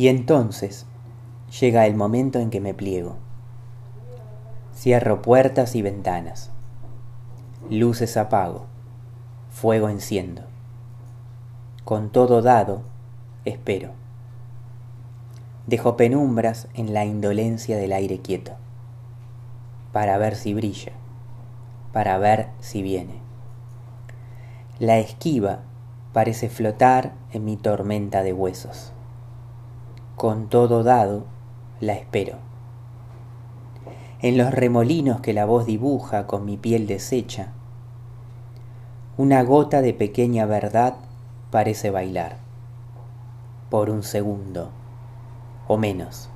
Y entonces llega el momento en que me pliego. Cierro puertas y ventanas. Luces apago. Fuego enciendo. Con todo dado, espero. Dejo penumbras en la indolencia del aire quieto, para ver si brilla, para ver si viene. La esquiva parece flotar en mi tormenta de huesos. Con todo dado, la espero. En los remolinos que la voz dibuja con mi piel deshecha, una gota de pequeña verdad parece bailar, por un segundo o menos.